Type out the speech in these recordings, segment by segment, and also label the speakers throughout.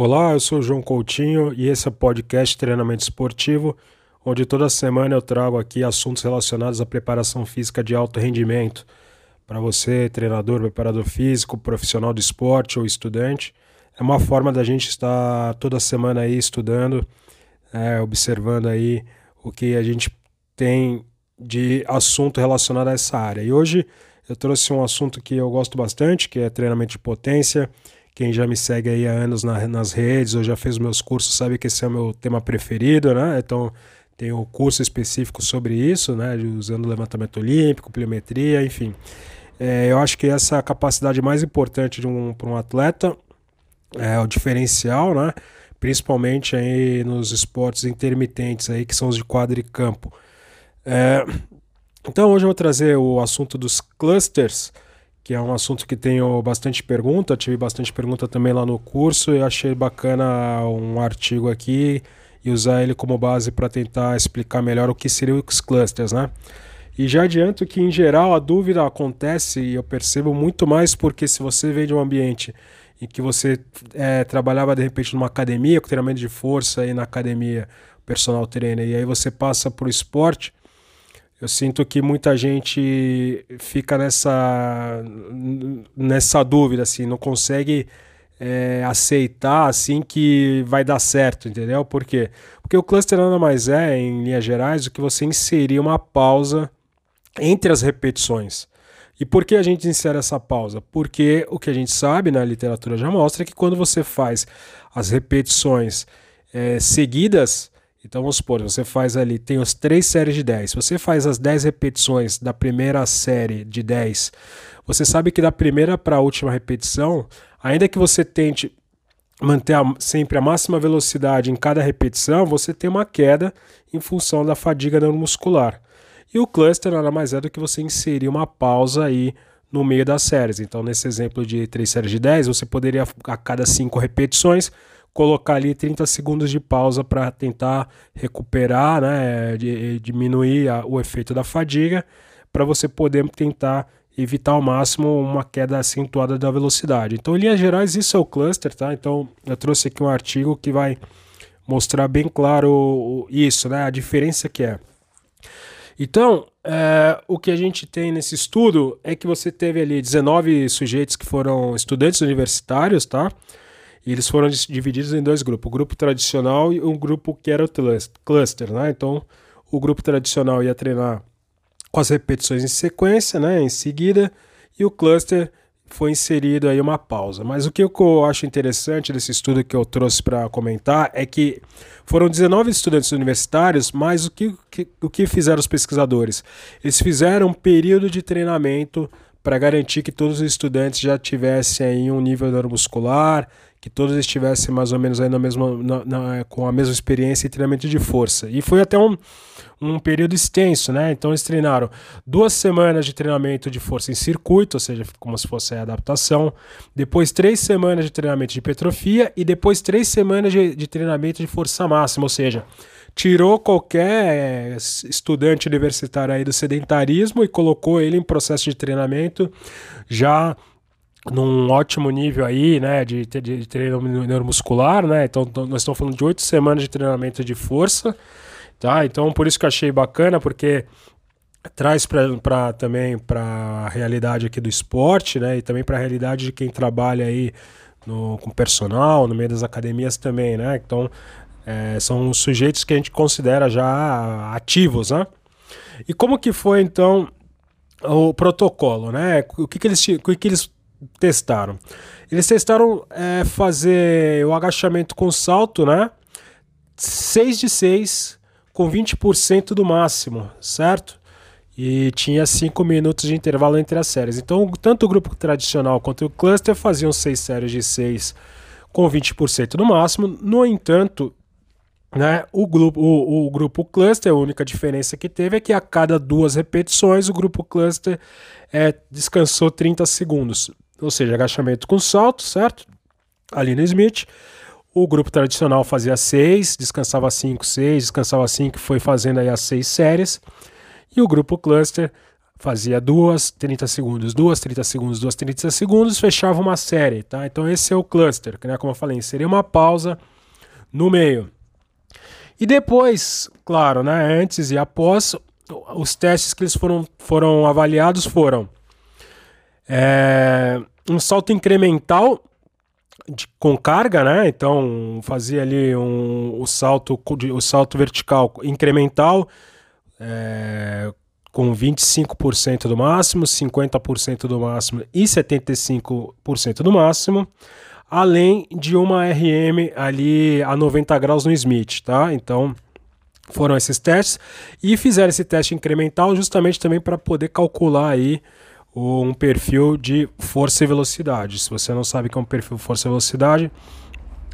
Speaker 1: Olá, eu sou o João Coutinho e esse é o podcast Treinamento Esportivo, onde toda semana eu trago aqui assuntos relacionados à preparação física de alto rendimento. Para você, treinador, preparador físico, profissional de esporte ou estudante, é uma forma da gente estar toda semana aí estudando, é, observando aí o que a gente tem de assunto relacionado a essa área. E hoje eu trouxe um assunto que eu gosto bastante, que é treinamento de potência quem já me segue aí há anos na, nas redes ou já fez meus cursos sabe que esse é o meu tema preferido, né? Então tem um curso específico sobre isso, né? Usando levantamento olímpico, pliometria, enfim. É, eu acho que essa capacidade mais importante de um, para um atleta é o diferencial, né? Principalmente aí nos esportes intermitentes aí, que são os de quadro e campo. É, então hoje eu vou trazer o assunto dos clusters, que é um assunto que tenho bastante pergunta, tive bastante pergunta também lá no curso e achei bacana um artigo aqui e usar ele como base para tentar explicar melhor o que seriam os clusters, né? E já adianto que em geral a dúvida acontece e eu percebo muito mais porque se você vem de um ambiente em que você é, trabalhava de repente numa academia, com treinamento de força aí na academia, personal trainer, e aí você passa para o esporte, eu sinto que muita gente fica nessa, nessa dúvida, assim, não consegue é, aceitar assim que vai dar certo, entendeu? Por quê? Porque o cluster nada mais é, em linhas gerais, o que você inserir uma pausa entre as repetições. E por que a gente insere essa pausa? Porque o que a gente sabe na literatura já mostra que quando você faz as repetições é, seguidas, então vamos supor, você faz ali, tem as três séries de 10. Se você faz as 10 repetições da primeira série de 10, você sabe que da primeira para a última repetição, ainda que você tente manter a, sempre a máxima velocidade em cada repetição, você tem uma queda em função da fadiga neuromuscular. E o cluster nada mais é do que você inserir uma pausa aí no meio das séries. Então, nesse exemplo de três séries de 10, você poderia, a cada cinco repetições, colocar ali 30 segundos de pausa para tentar recuperar, né, de, diminuir a, o efeito da fadiga, para você poder tentar evitar ao máximo uma queda acentuada da velocidade. Então, em linhas gerais, isso é o cluster, tá? Então, eu trouxe aqui um artigo que vai mostrar bem claro isso, né, a diferença que é. Então, é, o que a gente tem nesse estudo é que você teve ali 19 sujeitos que foram estudantes universitários, tá? E eles foram divididos em dois grupos, o grupo tradicional e um grupo que era o cluster, né? Então, o grupo tradicional ia treinar com as repetições em sequência, né, em seguida, e o cluster foi inserido aí uma pausa. Mas o que eu acho interessante desse estudo que eu trouxe para comentar é que foram 19 estudantes universitários, mas o que, que, o que fizeram os pesquisadores? Eles fizeram um período de treinamento para garantir que todos os estudantes já tivessem aí um nível neuromuscular, que todos estivessem mais ou menos aí na mesma, na, na, com a mesma experiência e treinamento de força. E foi até um, um período extenso, né? Então eles treinaram duas semanas de treinamento de força em circuito, ou seja, como se fosse a adaptação, depois três semanas de treinamento de hipertrofia e depois três semanas de, de treinamento de força máxima, ou seja, tirou qualquer estudante universitário aí do sedentarismo e colocou ele em processo de treinamento já num ótimo nível aí, né, de, de, treino neuromuscular, né, então nós estamos falando de oito semanas de treinamento de força, tá, então por isso que eu achei bacana, porque traz para também para a realidade aqui do esporte, né, e também para a realidade de quem trabalha aí no, com personal, no meio das academias também, né, então é, são sujeitos que a gente considera já ativos, né, e como que foi então o protocolo, né, o que que eles, o que que eles testaram? Eles testaram é, fazer o agachamento com salto, né? 6 de 6 com 20% do máximo, certo? E tinha 5 minutos de intervalo entre as séries. Então, tanto o grupo tradicional quanto o cluster faziam 6 séries de 6 com 20% do máximo. No entanto, né, o, grupo, o, o grupo cluster, a única diferença que teve é que a cada duas repetições o grupo cluster é, descansou 30 segundos ou seja, agachamento com salto, certo? Ali no Smith. O grupo tradicional fazia seis, descansava cinco, seis, descansava cinco, foi fazendo aí as seis séries. E o grupo cluster fazia duas, 30 segundos, duas, 30 segundos, duas, 30 segundos, fechava uma série, tá? Então esse é o cluster, né? Como eu falei, seria uma pausa no meio. E depois, claro, né? Antes e após, os testes que eles foram, foram avaliados foram é, um salto incremental de, com carga, né? Então fazia ali um, o salto o salto vertical incremental é, com 25% do máximo, 50% do máximo e 75% do máximo, além de uma RM ali a 90 graus no Smith, tá? Então foram esses testes e fizeram esse teste incremental justamente também para poder calcular aí um perfil de força e velocidade. Se você não sabe o que é um perfil de força e velocidade,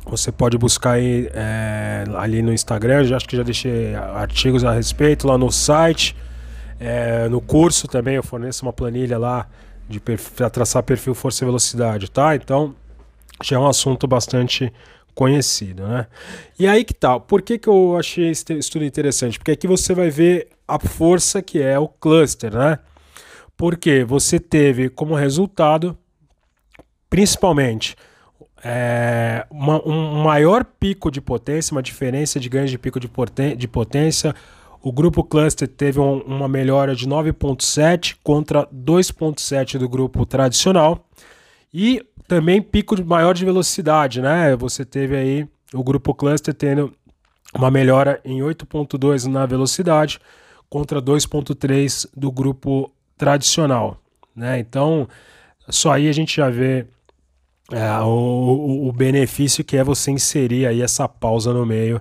Speaker 1: você pode buscar aí, é, ali no Instagram, já acho que já deixei artigos a respeito lá no site. É, no curso também eu forneço uma planilha lá para traçar perfil força e velocidade, tá? Então já é um assunto bastante conhecido, né? E aí que tal? Tá, por que, que eu achei esse estudo interessante? Porque aqui você vai ver a força que é o cluster, né? Porque você teve como resultado, principalmente, é, uma, um maior pico de potência, uma diferença de ganho de pico de, de potência. O grupo cluster teve um, uma melhora de 9,7 contra 2,7 do grupo tradicional. E também pico maior de velocidade, né? Você teve aí o grupo cluster tendo uma melhora em 8,2 na velocidade contra 2,3 do grupo tradicional, né? Então, só aí a gente já vê é, o, o, benefício que é você inserir aí essa pausa no meio,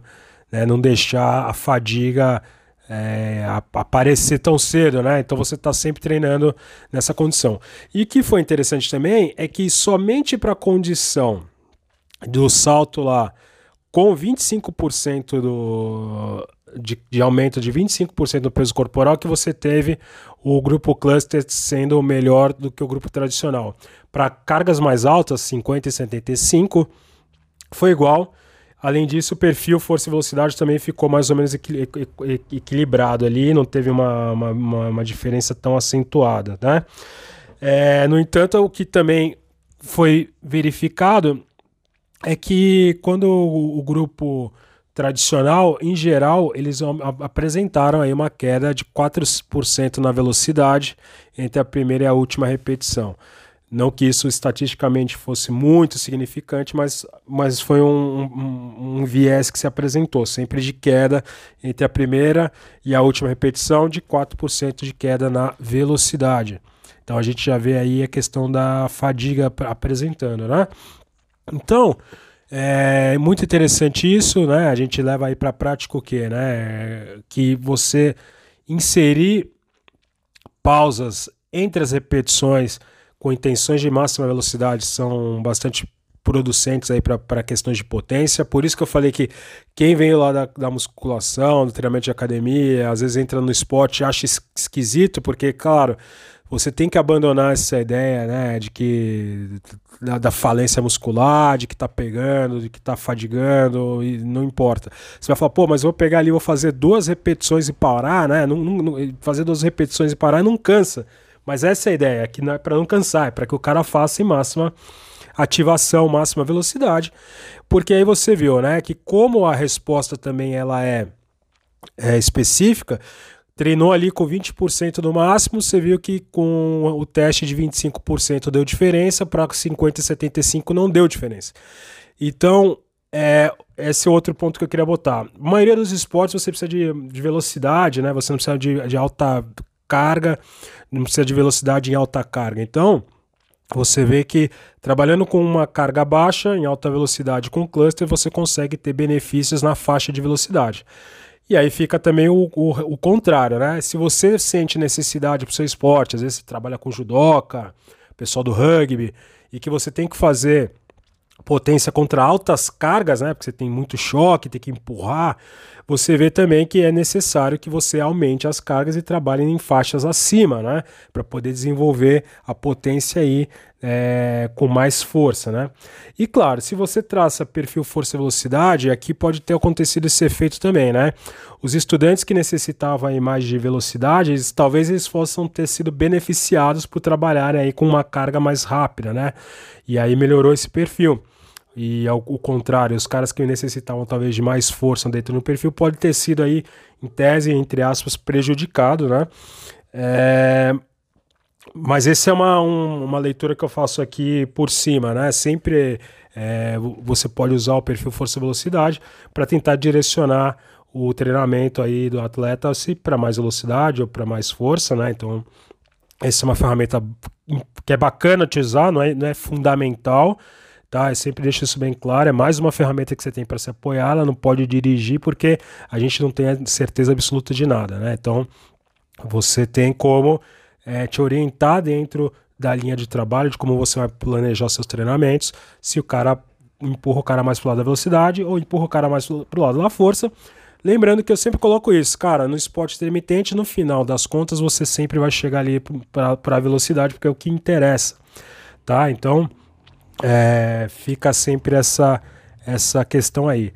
Speaker 1: né? Não deixar a fadiga é, aparecer tão cedo, né? Então você está sempre treinando nessa condição. E o que foi interessante também é que somente para a condição do salto lá com 25% do, de, de, aumento de 25% do peso corporal que você teve o grupo cluster sendo melhor do que o grupo tradicional. Para cargas mais altas, 50 e 75, foi igual. Além disso, o perfil força e velocidade também ficou mais ou menos equil equilibrado ali, não teve uma, uma, uma diferença tão acentuada. Né? É, no entanto, o que também foi verificado é que quando o, o grupo tradicional, em geral, eles apresentaram aí uma queda de 4% na velocidade entre a primeira e a última repetição. Não que isso estatisticamente fosse muito significante, mas, mas foi um, um, um, viés que se apresentou, sempre de queda entre a primeira e a última repetição, de 4% de queda na velocidade. Então a gente já vê aí a questão da fadiga apresentando, né? Então, é muito interessante isso, né? A gente leva aí para a prática o quê, né? Que você inserir pausas entre as repetições com intenções de máxima velocidade são bastante producentes aí para questões de potência. Por isso que eu falei que quem veio lá da, da, musculação, do treinamento de academia, às vezes entra no esporte e acha esquisito, porque, claro, você tem que abandonar essa ideia, né, de que da, da falência muscular, de que tá pegando, de que tá fadigando, e não importa. Você vai falar, pô, mas eu vou pegar ali, vou fazer duas repetições e parar, né? Não, não, fazer duas repetições e parar não cansa. Mas essa é a ideia, que não é para não cansar, é para que o cara faça em máxima ativação, máxima velocidade, porque aí você viu, né, que como a resposta também ela é, é específica, treinou ali com 20% no máximo, você viu que com o teste de 25% deu diferença, para 50 e 75 não deu diferença. Então, é, esse é outro ponto que eu queria botar. A maioria dos esportes você precisa de, de velocidade, né? Você não precisa de, de alta carga, não precisa de velocidade em alta carga. Então, você vê que trabalhando com uma carga baixa, em alta velocidade com cluster, você consegue ter benefícios na faixa de velocidade. E aí fica também o, o, o contrário, né? Se você sente necessidade para o seu esporte, às vezes você trabalha com judoca, pessoal do rugby, e que você tem que fazer potência contra altas cargas, né? Porque você tem muito choque, tem que empurrar. você vê também que é necessário que você aumente as cargas e trabalhe em faixas acima, né? Para poder desenvolver a potência aí é, com mais força, né? E claro, se você traça perfil força velocidade, aqui pode ter acontecido esse efeito também, né? Os estudantes que necessitavam a imagem de velocidade, eles, talvez eles possam ter sido beneficiados por trabalhar aí com uma carga mais rápida, né? E aí melhorou esse perfil. E ao, ao contrário, os caras que necessitavam talvez de mais força dentro do perfil pode ter sido aí, em tese, entre aspas, prejudicado, né? É, mas essa é uma, um, uma leitura que eu faço aqui por cima, né? Sempre é, você pode usar o perfil força velocidade para tentar direcionar o treinamento aí do atleta se para mais velocidade ou para mais força, né? Então essa é uma ferramenta que é bacana utilizar, não é, não é fundamental, tá? Eu sempre deixo isso bem claro. É mais uma ferramenta que você tem para se apoiar. Ela não pode dirigir porque a gente não tem certeza absoluta de nada, né? Então você tem como é, te orientar dentro da linha de trabalho, de como você vai planejar seus treinamentos, se o cara empurra o cara mais pro lado da velocidade ou empurra o cara mais pro lado da força. Lembrando que eu sempre coloco isso, cara, no esporte intermitente, no final das contas, você sempre vai chegar ali para a velocidade, porque é o que interessa, tá? Então, é, fica sempre essa, essa questão aí.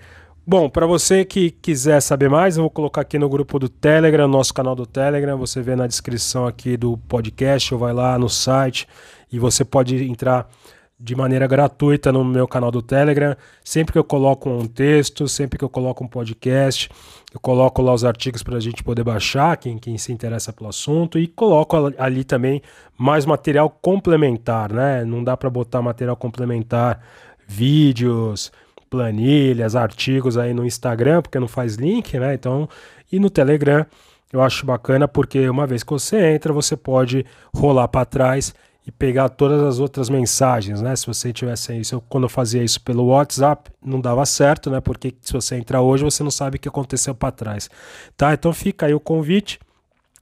Speaker 1: Bom, para você que quiser saber mais, eu vou colocar aqui no grupo do Telegram, nosso canal do Telegram. Você vê na descrição aqui do podcast, ou vai lá no site e você pode entrar de maneira gratuita no meu canal do Telegram. Sempre que eu coloco um texto, sempre que eu coloco um podcast, eu coloco lá os artigos para a gente poder baixar, quem, quem se interessa pelo assunto, e coloco ali também mais material complementar, né? Não dá para botar material complementar, vídeos planilhas, artigos aí no Instagram, porque não faz link, né? Então, e no Telegram eu acho bacana porque uma vez que você entra, você pode rolar para trás e pegar todas as outras mensagens, né? Se você tivesse isso, quando eu fazia isso pelo WhatsApp, não dava certo, né? Porque se você entrar hoje, você não sabe o que aconteceu para trás, tá? Então fica aí o convite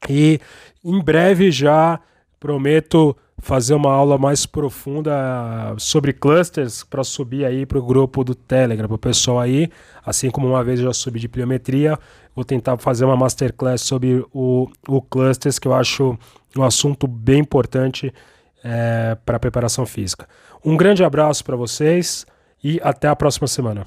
Speaker 1: e em breve já prometo fazer uma aula mais profunda sobre clusters para subir aí para o grupo do Telegram, para o pessoal aí, assim como uma vez eu já subi de pliometria, vou tentar fazer uma masterclass sobre o, o clusters, que eu acho um assunto bem importante é, para a preparação física. Um grande abraço para vocês e até a próxima semana.